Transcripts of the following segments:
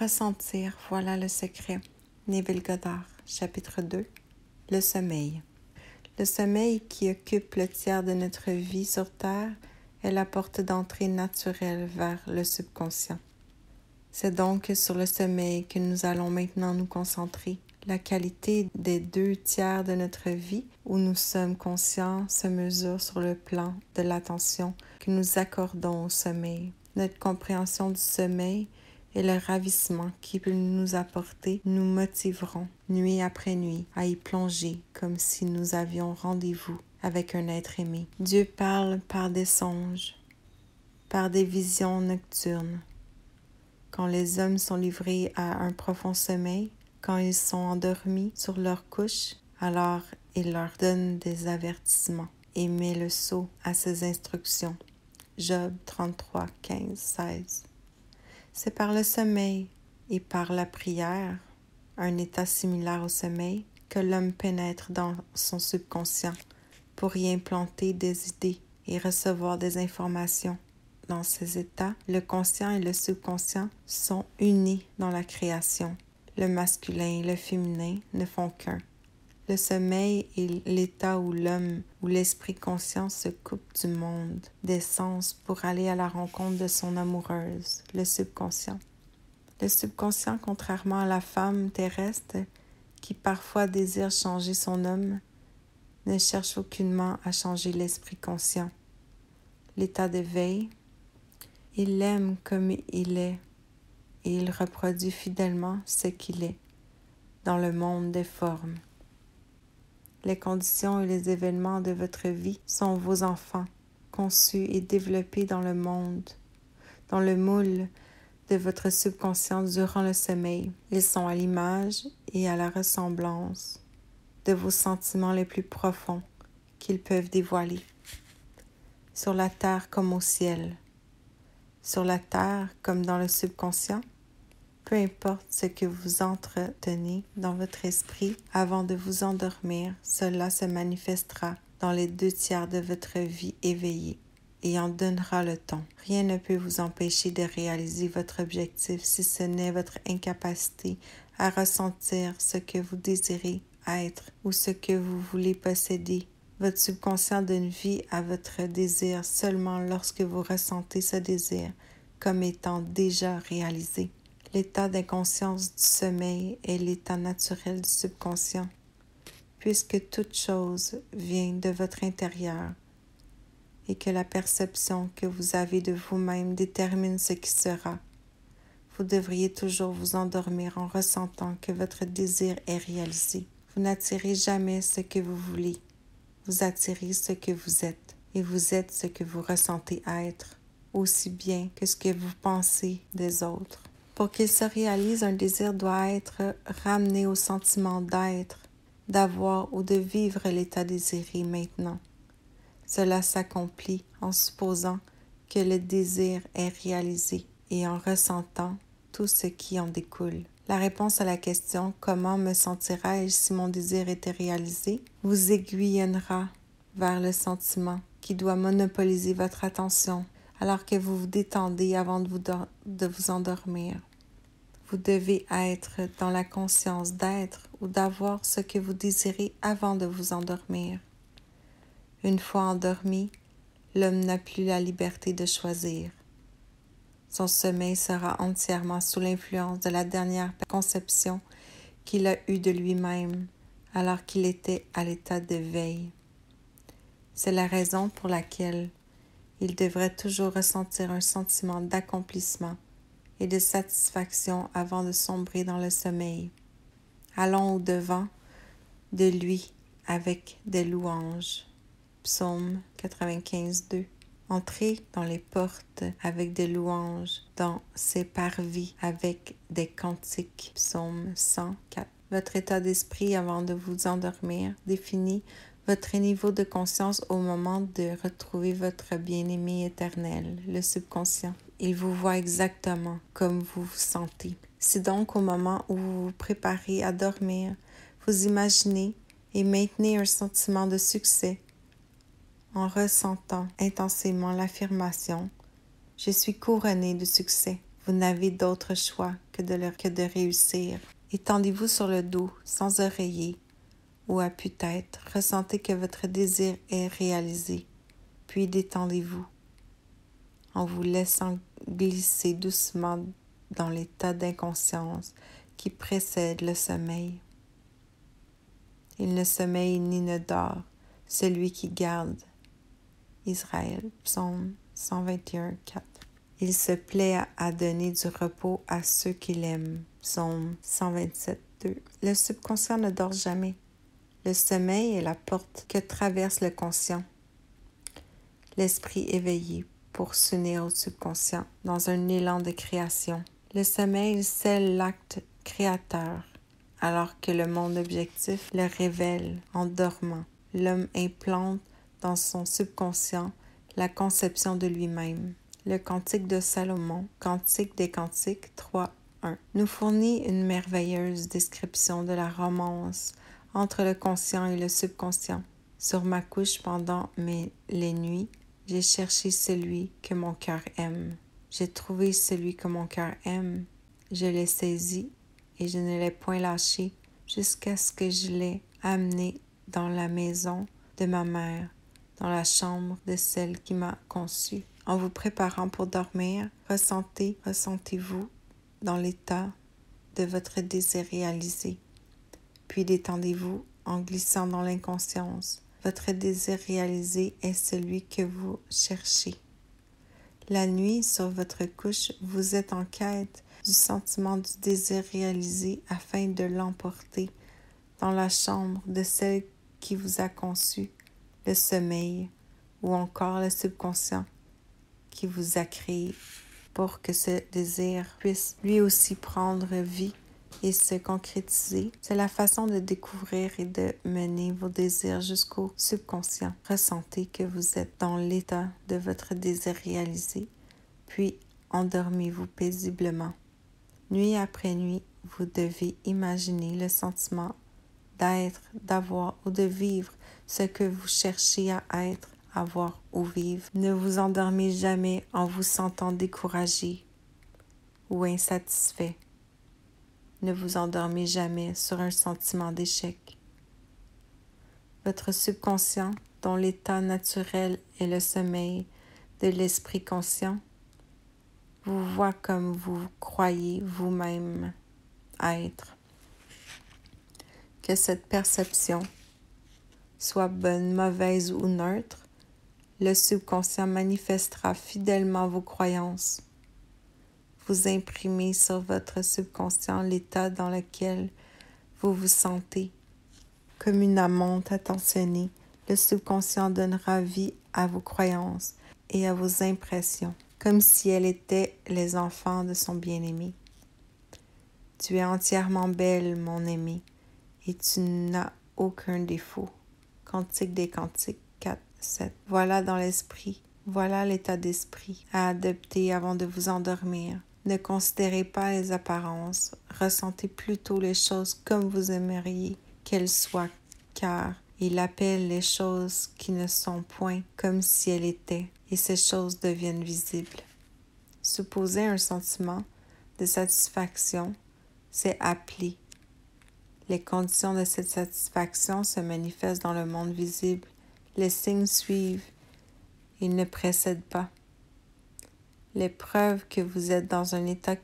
Ressentir, voilà le secret. Neville Goddard, chapitre 2. Le sommeil. Le sommeil qui occupe le tiers de notre vie sur Terre est la porte d'entrée naturelle vers le subconscient. C'est donc sur le sommeil que nous allons maintenant nous concentrer. La qualité des deux tiers de notre vie où nous sommes conscients se mesure sur le plan de l'attention que nous accordons au sommeil. Notre compréhension du sommeil et le ravissement qu'il peut nous apporter nous motiveront nuit après nuit à y plonger comme si nous avions rendez-vous avec un être aimé. Dieu parle par des songes, par des visions nocturnes. Quand les hommes sont livrés à un profond sommeil, quand ils sont endormis sur leur couche, alors il leur donne des avertissements et met le sceau à ses instructions. Job 33, 15, 16. C'est par le sommeil et par la prière, un état similaire au sommeil, que l'homme pénètre dans son subconscient pour y implanter des idées et recevoir des informations. Dans ces états, le conscient et le subconscient sont unis dans la création. Le masculin et le féminin ne font qu'un. Le sommeil est l'état où l'homme ou l'esprit conscient se coupe du monde, des sens pour aller à la rencontre de son amoureuse, le subconscient. Le subconscient, contrairement à la femme terrestre qui parfois désire changer son homme, ne cherche aucunement à changer l'esprit conscient. L'état d'éveil, il l'aime comme il est et il reproduit fidèlement ce qu'il est dans le monde des formes. Les conditions et les événements de votre vie sont vos enfants, conçus et développés dans le monde, dans le moule de votre subconscient durant le sommeil. Ils sont à l'image et à la ressemblance de vos sentiments les plus profonds qu'ils peuvent dévoiler. Sur la terre comme au ciel, sur la terre comme dans le subconscient, peu importe ce que vous entretenez dans votre esprit avant de vous endormir, cela se manifestera dans les deux tiers de votre vie éveillée et en donnera le ton. Rien ne peut vous empêcher de réaliser votre objectif si ce n'est votre incapacité à ressentir ce que vous désirez être ou ce que vous voulez posséder. Votre subconscient donne vie à votre désir seulement lorsque vous ressentez ce désir comme étant déjà réalisé. L'état d'inconscience du sommeil est l'état naturel du subconscient, puisque toute chose vient de votre intérieur et que la perception que vous avez de vous-même détermine ce qui sera. Vous devriez toujours vous endormir en ressentant que votre désir est réalisé. Vous n'attirez jamais ce que vous voulez. Vous attirez ce que vous êtes et vous êtes ce que vous ressentez être, aussi bien que ce que vous pensez des autres. Pour qu'il se réalise, un désir doit être ramené au sentiment d'être, d'avoir ou de vivre l'état désiré maintenant. Cela s'accomplit en supposant que le désir est réalisé et en ressentant tout ce qui en découle. La réponse à la question comment me sentirais-je si mon désir était réalisé vous aiguillonnera vers le sentiment qui doit monopoliser votre attention alors que vous vous détendez avant de vous, de vous endormir. Vous devez être dans la conscience d'être ou d'avoir ce que vous désirez avant de vous endormir. Une fois endormi, l'homme n'a plus la liberté de choisir. Son sommeil sera entièrement sous l'influence de la dernière conception qu'il a eue de lui-même alors qu'il était à l'état de veille. C'est la raison pour laquelle il devrait toujours ressentir un sentiment d'accomplissement et de satisfaction avant de sombrer dans le sommeil. Allons au-devant de lui avec des louanges. Psaume 95, 2. Entrez dans les portes avec des louanges, dans ses parvis avec des cantiques. Psaume 104. Votre état d'esprit avant de vous endormir définit votre niveau de conscience au moment de retrouver votre bien-aimé éternel, le subconscient. Il vous voit exactement comme vous vous sentez. Si donc au moment où vous vous préparez à dormir, vous imaginez et maintenez un sentiment de succès en ressentant intensément l'affirmation Je suis couronné de succès. Vous n'avez d'autre choix que de, que de réussir. Étendez-vous sur le dos, sans oreiller ou appui-tête. Ressentez que votre désir est réalisé, puis détendez-vous en vous laissant glisser doucement dans l'état d'inconscience qui précède le sommeil. Il ne sommeille ni ne dort, celui qui garde. Israël, psaume 121, 4. Il se plaît à donner du repos à ceux qu'il aime. Psaume 127, 2. Le subconscient ne dort jamais. Le sommeil est la porte que traverse le conscient. L'esprit éveillé pour s'unir au subconscient dans un élan de création. Le sommeil scelle l'acte créateur, alors que le monde objectif le révèle en dormant. L'homme implante dans son subconscient la conception de lui-même. Le Cantique de Salomon, Cantique des Cantiques 3.1, nous fournit une merveilleuse description de la romance entre le conscient et le subconscient. Sur ma couche pendant mes, les nuits, j'ai cherché celui que mon cœur aime. J'ai trouvé celui que mon cœur aime. Je l'ai saisi et je ne l'ai point lâché jusqu'à ce que je l'ai amené dans la maison de ma mère, dans la chambre de celle qui m'a conçue. En vous préparant pour dormir, ressentez, ressentez-vous dans l'état de votre désir réalisé. Puis détendez-vous en glissant dans l'inconscience. Votre désir réalisé est celui que vous cherchez. La nuit, sur votre couche, vous êtes en quête du sentiment du désir réalisé afin de l'emporter dans la chambre de celle qui vous a conçu, le sommeil ou encore le subconscient qui vous a créé pour que ce désir puisse lui aussi prendre vie et se concrétiser. C'est la façon de découvrir et de mener vos désirs jusqu'au subconscient. Ressentez que vous êtes dans l'état de votre désir réalisé, puis endormez-vous paisiblement. Nuit après nuit, vous devez imaginer le sentiment d'être, d'avoir ou de vivre ce que vous cherchez à être avoir ou vivre. Ne vous endormez jamais en vous sentant découragé ou insatisfait. Ne vous endormez jamais sur un sentiment d'échec. Votre subconscient, dont l'état naturel est le sommeil de l'esprit conscient, vous voit comme vous croyez vous-même être. Que cette perception soit bonne, mauvaise ou neutre, le subconscient manifestera fidèlement vos croyances. Vous imprimez sur votre subconscient l'état dans lequel vous vous sentez. Comme une amante attentionnée, le subconscient donnera vie à vos croyances et à vos impressions, comme si elles étaient les enfants de son bien-aimé. Tu es entièrement belle, mon aimé, et tu n'as aucun défaut. Cantique des Cantiques 4. Voilà dans l'esprit, voilà l'état d'esprit à adopter avant de vous endormir. Ne considérez pas les apparences, ressentez plutôt les choses comme vous aimeriez qu'elles soient, car il appelle les choses qui ne sont point comme si elles étaient, et ces choses deviennent visibles. Supposer un sentiment de satisfaction, c'est appeler. Les conditions de cette satisfaction se manifestent dans le monde visible les signes suivent, ils ne précèdent pas. Les preuves que vous êtes dans un état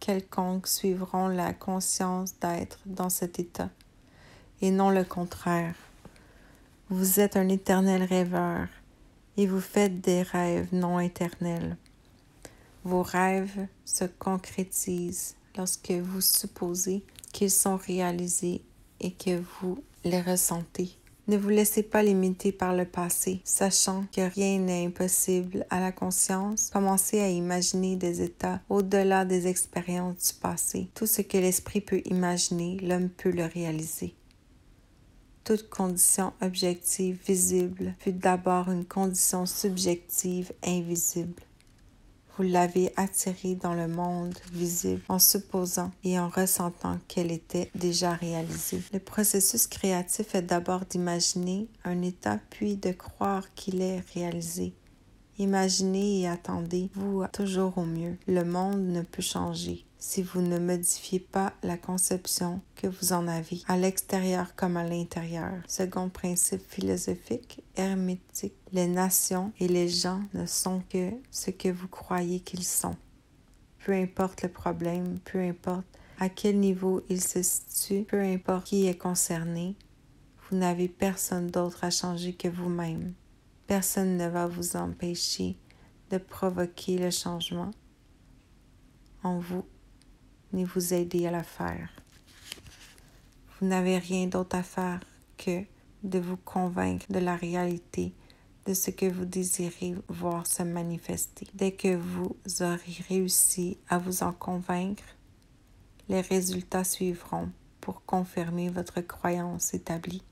quelconque suivront la conscience d'être dans cet état, et non le contraire. Vous êtes un éternel rêveur, et vous faites des rêves non éternels. Vos rêves se concrétisent lorsque vous supposez qu'ils sont réalisés et que vous les ressentez. Ne vous laissez pas limiter par le passé, sachant que rien n'est impossible à la conscience. Commencez à imaginer des états au-delà des expériences du passé. Tout ce que l'esprit peut imaginer, l'homme peut le réaliser. Toute condition objective visible fut d'abord une condition subjective invisible. Vous l'avez attirée dans le monde visible en supposant et en ressentant qu'elle était déjà réalisée. Le processus créatif est d'abord d'imaginer un état puis de croire qu'il est réalisé Imaginez et attendez-vous toujours au mieux. Le monde ne peut changer si vous ne modifiez pas la conception que vous en avez, à l'extérieur comme à l'intérieur. Second principe philosophique, hermétique, les nations et les gens ne sont que ce que vous croyez qu'ils sont. Peu importe le problème, peu importe à quel niveau il se situe, peu importe qui est concerné, vous n'avez personne d'autre à changer que vous-même. Personne ne va vous empêcher de provoquer le changement en vous ni vous aider à la faire. Vous n'avez rien d'autre à faire que de vous convaincre de la réalité de ce que vous désirez voir se manifester. Dès que vous aurez réussi à vous en convaincre, les résultats suivront pour confirmer votre croyance établie.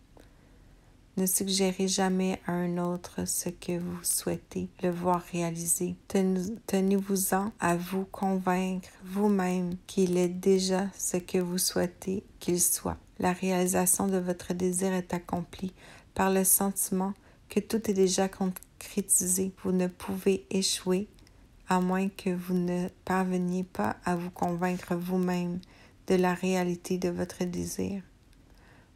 Ne suggérez jamais à un autre ce que vous souhaitez le voir réaliser. Tenez-vous-en à vous convaincre vous-même qu'il est déjà ce que vous souhaitez qu'il soit. La réalisation de votre désir est accomplie par le sentiment que tout est déjà concrétisé. Vous ne pouvez échouer à moins que vous ne parveniez pas à vous convaincre vous-même de la réalité de votre désir.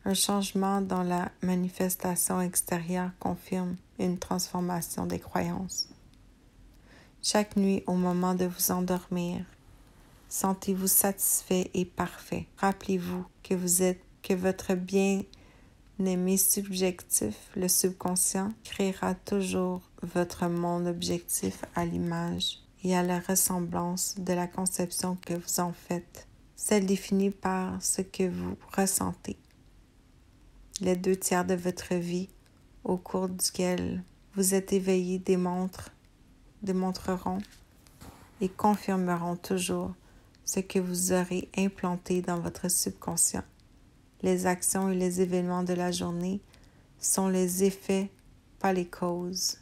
Un changement dans la manifestation extérieure confirme une transformation des croyances. Chaque nuit, au moment de vous endormir, sentez-vous satisfait et parfait. Rappelez-vous que vous êtes, que votre bien-aimé subjectif, le subconscient, créera toujours votre monde objectif à l'image et à la ressemblance de la conception que vous en faites, celle définie par ce que vous ressentez les deux tiers de votre vie au cours duquel vous êtes éveillé démontrent, démontreront et confirmeront toujours ce que vous aurez implanté dans votre subconscient. Les actions et les événements de la journée sont les effets, pas les causes.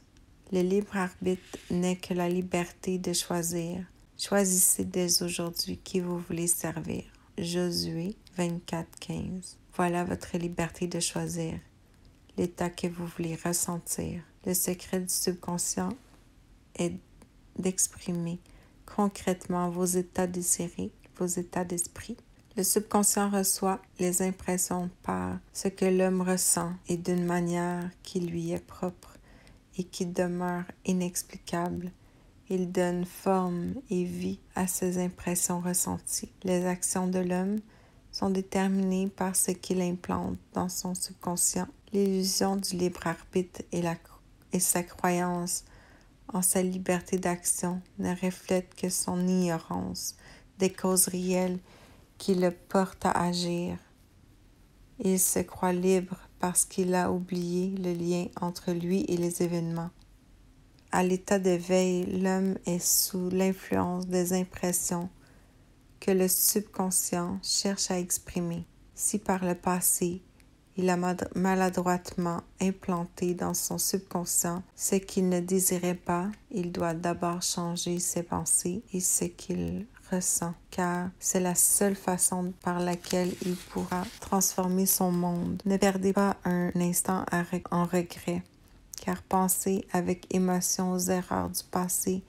Le libre arbitre n'est que la liberté de choisir. Choisissez dès aujourd'hui qui vous voulez servir. Josué 24, 15. Voilà votre liberté de choisir l'état que vous voulez ressentir. Le secret du subconscient est d'exprimer concrètement vos états désirés, vos états d'esprit. Le subconscient reçoit les impressions par ce que l'homme ressent et d'une manière qui lui est propre et qui demeure inexplicable. Il donne forme et vie à ces impressions ressenties. Les actions de l'homme sont déterminés par ce qu'il implante dans son subconscient. L'illusion du libre arbitre et, sa croyance en sa liberté d'action ne reflètent que son ignorance des causes réelles qui le portent à agir. Il se croit libre parce qu'il a oublié le lien entre lui et les événements. À l'état de veille, l'homme est sous l'influence des impressions que le subconscient cherche à exprimer. Si par le passé, il a maladroitement implanté dans son subconscient ce qu'il ne désirait pas, il doit d'abord changer ses pensées et ce qu'il ressent, car c'est la seule façon par laquelle il pourra transformer son monde. Ne perdez pas un instant en regret, car penser avec émotion aux erreurs du passé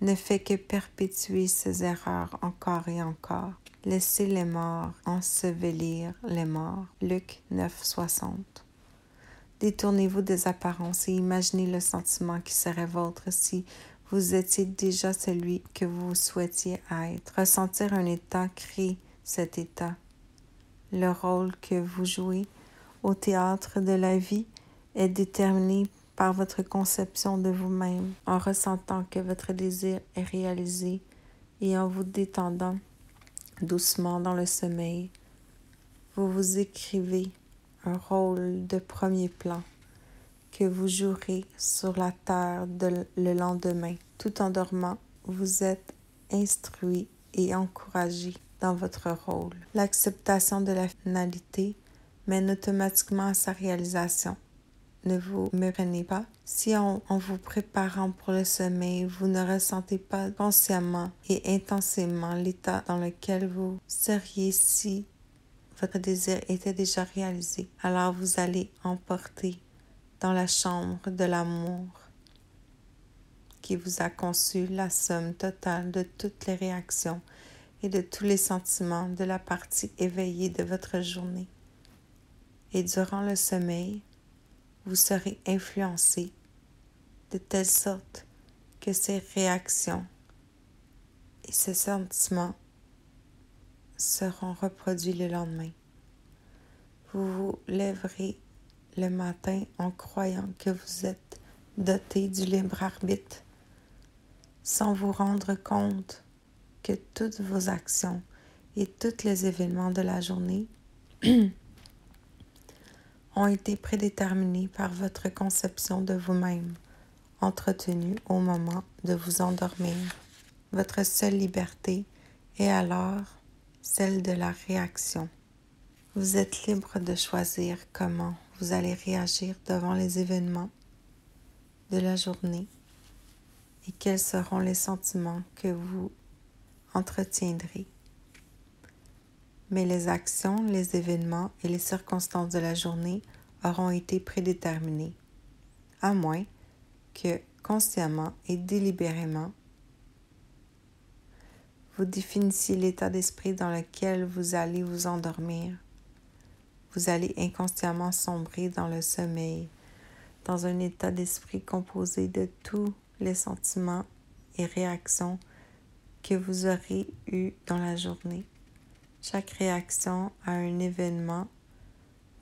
ne fait que perpétuer ses erreurs encore et encore. Laissez les morts ensevelir les morts. Luc 9, 60. Détournez-vous des apparences et imaginez le sentiment qui serait vôtre si vous étiez déjà celui que vous souhaitiez être. Ressentir un état crée cet état. Le rôle que vous jouez au théâtre de la vie est déterminé par votre conception de vous-même, en ressentant que votre désir est réalisé et en vous détendant doucement dans le sommeil. Vous vous écrivez un rôle de premier plan que vous jouerez sur la terre le lendemain. Tout en dormant, vous êtes instruit et encouragé dans votre rôle. L'acceptation de la finalité mène automatiquement à sa réalisation ne vous méprenez pas. Si en, vous préparant pour le sommeil, vous ne ressentez pas consciemment et intensément l'état dans lequel vous seriez si votre désir était déjà réalisé, alors vous allez emporter dans la chambre de l'amour qui vous a conçu la somme totale de toutes les réactions et de tous les sentiments de la partie éveillée de votre journée. Et durant le sommeil, vous serez influencé de telle sorte que ces réactions et ces sentiments seront reproduits le lendemain. Vous vous lèverez le matin en croyant que vous êtes doté du libre arbitre, sans vous rendre compte que toutes vos actions et tous les événements de la journée ont été prédéterminés par votre conception de vous-même, entretenue au moment de vous endormir. Votre seule liberté est alors celle de la réaction. Vous êtes libre de choisir comment vous allez réagir devant les événements de la journée et quels seront les sentiments que vous entretiendrez. Mais les actions, les événements et les circonstances de la journée auront été prédéterminés, à moins que consciemment et délibérément vous définissiez l'état d'esprit dans lequel vous allez vous endormir. Vous allez inconsciemment sombrer dans le sommeil, dans un état d'esprit composé de tous les sentiments et réactions que vous aurez eus dans la journée. Chaque réaction à un événement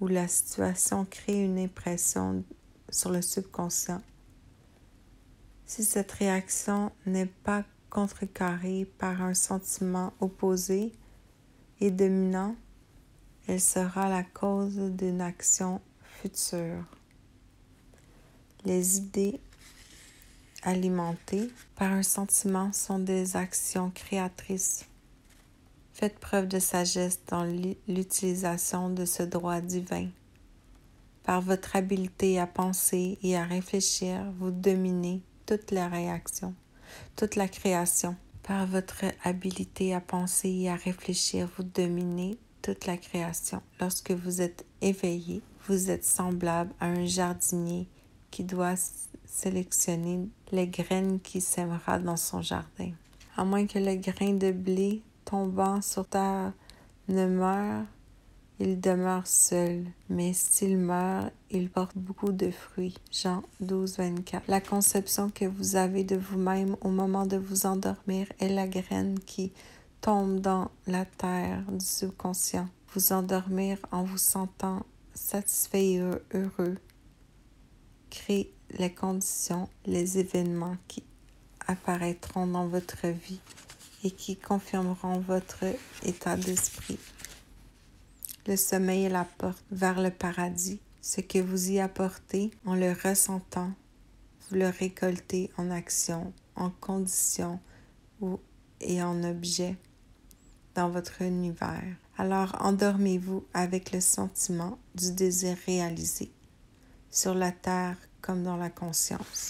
ou la situation crée une impression sur le subconscient. Si cette réaction n'est pas contrecarrée par un sentiment opposé et dominant, elle sera la cause d'une action future. Les idées alimentées par un sentiment sont des actions créatrices. Faites preuve de sagesse dans l'utilisation de ce droit divin. Par votre habileté à penser et à réfléchir, vous dominez toutes les réactions toute la création. Par votre habileté à penser et à réfléchir, vous dominez toute la création. Lorsque vous êtes éveillé, vous êtes semblable à un jardinier qui doit sélectionner les graines qui sèmera dans son jardin. À moins que le grain de blé tombant sur terre ne meure il demeure seul, mais s'il meurt, il porte beaucoup de fruits. Jean 12, 24. La conception que vous avez de vous-même au moment de vous endormir est la graine qui tombe dans la terre du subconscient. Vous endormir en vous sentant satisfait et heureux crée les conditions, les événements qui apparaîtront dans votre vie et qui confirmeront votre état d'esprit. Le sommeil est la porte vers le paradis. Ce que vous y apportez en le ressentant, vous le récoltez en action, en condition ou et en objet dans votre univers. Alors endormez-vous avec le sentiment du désir réalisé, sur la terre comme dans la conscience.